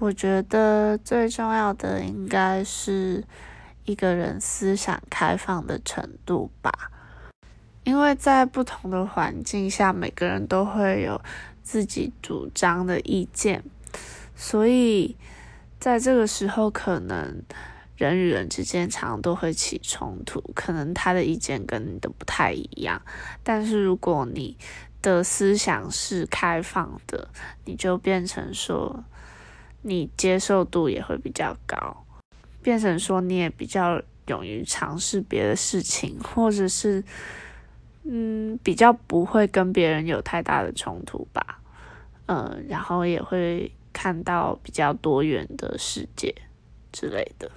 我觉得最重要的应该是一个人思想开放的程度吧，因为在不同的环境下，每个人都会有自己主张的意见，所以在这个时候，可能人与人之间常常都会起冲突，可能他的意见跟你的不太一样，但是如果你的思想是开放的，你就变成说。你接受度也会比较高，变成说你也比较勇于尝试别的事情，或者是，嗯，比较不会跟别人有太大的冲突吧，嗯，然后也会看到比较多元的世界之类的。